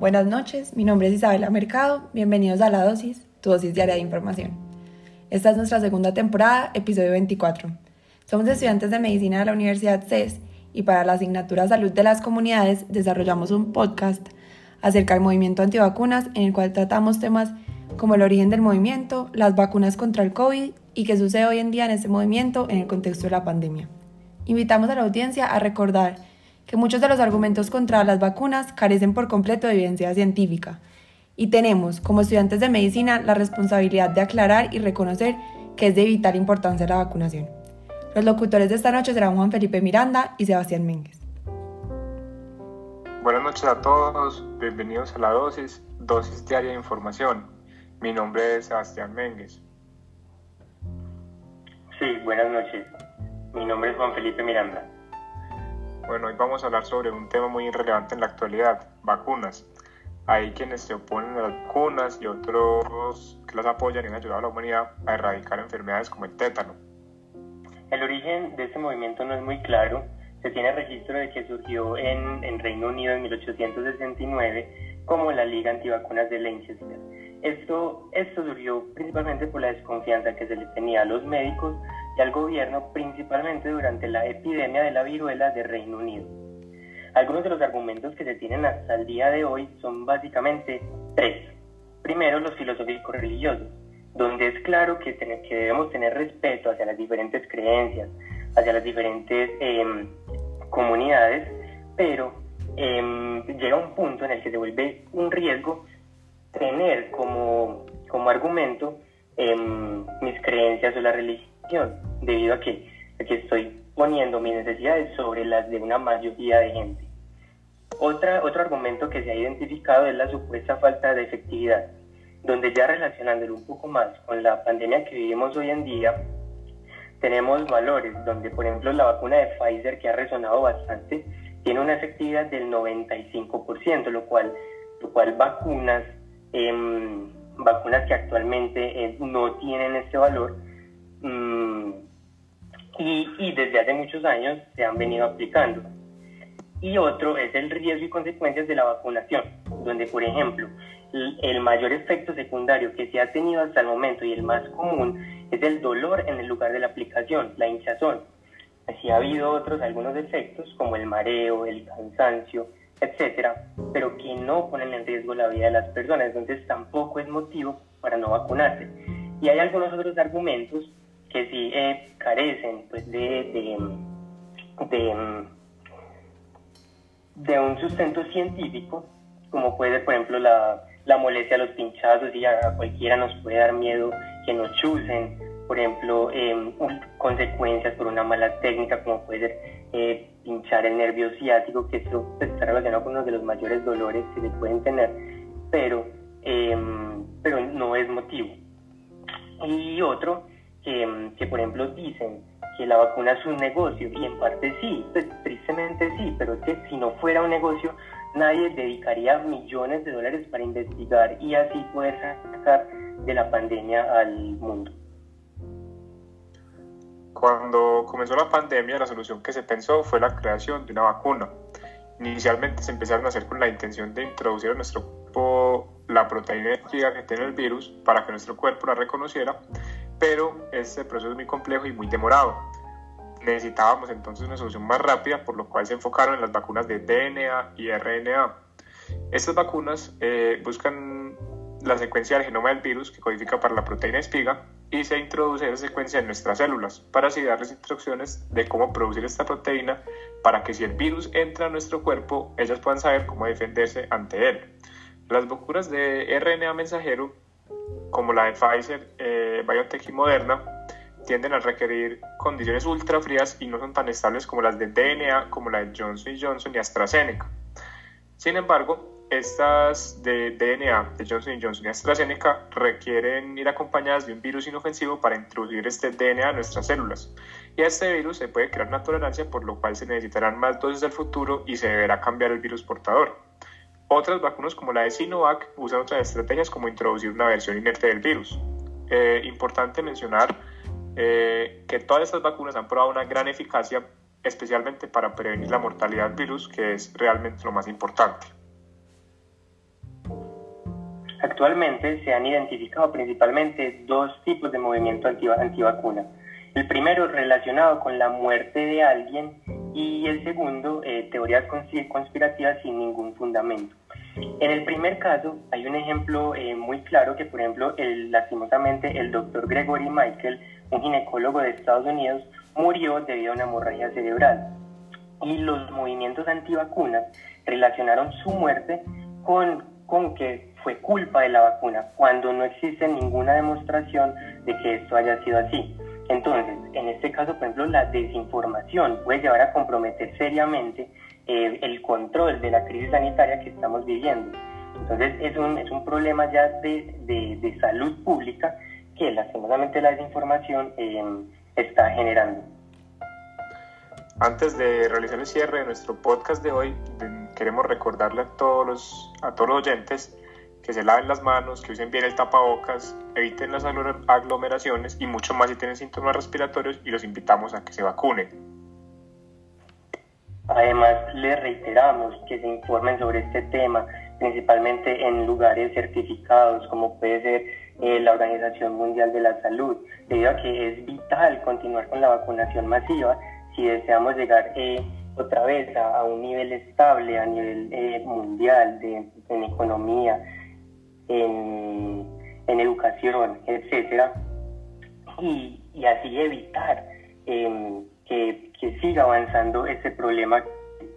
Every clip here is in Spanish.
Buenas noches, mi nombre es Isabela Mercado, bienvenidos a La Dosis, tu dosis diaria de información. Esta es nuestra segunda temporada, episodio 24. Somos estudiantes de medicina de la Universidad CES y para la asignatura Salud de las Comunidades desarrollamos un podcast acerca del movimiento antivacunas en el cual tratamos temas como el origen del movimiento, las vacunas contra el COVID y qué sucede hoy en día en este movimiento en el contexto de la pandemia. Invitamos a la audiencia a recordar que muchos de los argumentos contra las vacunas carecen por completo de evidencia científica y tenemos, como estudiantes de medicina, la responsabilidad de aclarar y reconocer que es de vital importancia la vacunación. Los locutores de esta noche serán Juan Felipe Miranda y Sebastián Méndez. Buenas noches a todos, bienvenidos a la dosis, dosis diaria de información. Mi nombre es Sebastián Méndez. Sí, buenas noches. Mi nombre es Juan Felipe Miranda. Bueno, hoy vamos a hablar sobre un tema muy relevante en la actualidad, vacunas. Hay quienes se oponen a las vacunas y otros que las apoyan y han ayudado a la humanidad a erradicar enfermedades como el tétano. El origen de este movimiento no es muy claro. Se tiene registro de que surgió en, en Reino Unido en 1869 como la Liga Antivacunas de Leicester. Esto, esto surgió principalmente por la desconfianza que se le tenía a los médicos y al gobierno, principalmente durante la epidemia de la viruela de Reino Unido. Algunos de los argumentos que se tienen hasta el día de hoy son básicamente tres. Primero, los filosóficos religiosos, donde es claro que, que debemos tener respeto hacia las diferentes creencias, hacia las diferentes em, comunidades, pero em, llega un punto en el que se vuelve un riesgo tener como, como argumento em, mis creencias o la religión, debido a que, estoy poniendo mis necesidades sobre las de una mayoría de gente. Otra, otro argumento que se ha identificado es la supuesta falta de efectividad, donde ya relacionándolo un poco más con la pandemia que vivimos hoy en día, tenemos valores donde, por ejemplo, la vacuna de Pfizer, que ha resonado bastante, tiene una efectividad del 95%, lo cual, lo cual vacunas Em, vacunas que actualmente eh, no tienen este valor mm, y, y, desde hace muchos años se han venido aplicando. Y otro es el riesgo y consecuencias de la vacunación, donde por ejemplo el mayor efecto secundario que se ha tenido hasta el momento y el más común es el dolor en el lugar de la aplicación, la hinchazón. Así ha habido otros, algunos efectos como el mareo, el cansancio, etcétera, pero que no ponen en riesgo la vida de las personas, entonces tampoco es motivo para no vacunarse. Y hay algunos otros argumentos que sí eh, carecen pues, de, de, de, de, un sustento científico, como puede por ejemplo la, la molestia a los pinchazos y a cualquiera nos puede dar miedo que nos chusen, por ejemplo, eh, consecuencias por una mala técnica, como puede ser eh, pinchar el nervio ciático, que esto está relacionado con uno de los mayores dolores que se pueden tener, pero, em, pero no es motivo. Y otro, que, que por ejemplo dicen que la vacuna es un negocio, y en parte sí, pues tristemente sí, pero es que si no fuera un negocio, nadie dedicaría millones de dólares para investigar y así poder sacar de la pandemia al mundo. Cuando comenzó la pandemia, la solución que se pensó fue la creación de una vacuna. Inicialmente se empezaron a hacer con la intención de introducir a nuestro cuerpo la proteína que tiene el virus para que nuestro cuerpo la reconociera, pero este proceso es muy complejo y muy demorado. Necesitábamos entonces una solución más rápida, por lo cual se enfocaron en las vacunas de DNA y RNA. Estas vacunas eh, buscan la secuencia del genoma del virus que codifica para la proteína espiga y se introduce esa secuencia en nuestras células para así darles instrucciones de cómo producir esta proteína para que si el virus entra a nuestro cuerpo, ellas puedan saber cómo defenderse ante él. Las vacunas de RNA mensajero, como la de Pfizer, eh, BioNTech y Moderna, tienden a requerir condiciones ultra frías y no son tan estables como las de DNA, como la de Johnson Johnson y AstraZeneca. Sin embargo, estas de DNA de Johnson Johnson y AstraZeneca requieren ir acompañadas de un virus inofensivo para introducir este DNA a nuestras células. Y a este virus se puede crear una tolerancia, por lo cual se necesitarán más dosis del futuro y se deberá cambiar el virus portador. Otras vacunas como la de Sinovac usan otras estrategias como introducir una versión inerte del virus. Eh, importante mencionar eh, que todas estas vacunas han probado una gran eficacia, especialmente para prevenir la mortalidad del virus, que es realmente lo más importante. Actualmente se han identificado principalmente dos tipos de movimiento antivacuna. El primero relacionado con la muerte de alguien y el segundo eh, teorías conspirativas sin ningún fundamento. En el primer caso hay un ejemplo eh, muy claro que, por ejemplo, el, lastimosamente el doctor Gregory Michael, un ginecólogo de Estados Unidos, murió debido a una hemorragia cerebral. Y los movimientos antivacunas relacionaron su muerte con, con que fue culpa de la vacuna, cuando no existe ninguna demostración de que esto haya sido así. Entonces, en este caso, por ejemplo, la desinformación puede llevar a comprometer seriamente eh, el control de la crisis sanitaria que estamos viviendo. Entonces, es un, es un problema ya de, de, salud pública que lastimosamente la desinformación eh, está generando. Antes de realizar el cierre de nuestro podcast de hoy, queremos recordarle a todos los, a todos los oyentes que se laven las manos, que usen bien el tapabocas, eviten las aglomeraciones y mucho más si tienen síntomas respiratorios y los invitamos a que se vacunen. Además, les reiteramos que se informen sobre este tema, principalmente en lugares certificados como puede ser eh, la Organización Mundial de la Salud, debido a que es vital continuar con la vacunación masiva si deseamos llegar eh, otra vez a, un nivel estable a nivel eh, mundial de, en economía, en, educación, etcétera, y, así evitar em, siga avanzando este problema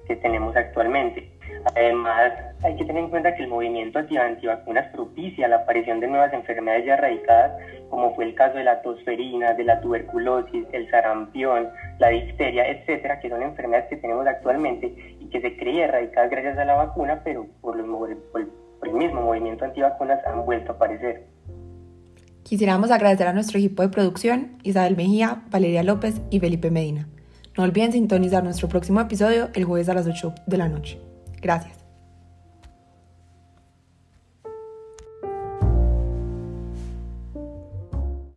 que tenemos actualmente. Además, hay que tener en cuenta que el movimiento antivacunas propicia la aparición de nuevas enfermedades ya erradicadas, como fue el caso de la tosferina, de la tuberculosis, el sarampión, la difteria, etcétera, que son enfermedades que tenemos actualmente y que se creía erradicadas gracias a la vacuna, pero por, los, por, por el mismo movimiento antivacunas han vuelto a aparecer. Quisiéramos agradecer a nuestro equipo de producción, Isabel Mejía, Valeria López y Felipe Medina. No olviden sintonizar nuestro próximo episodio el jueves a las 8 de la noche. Gracias.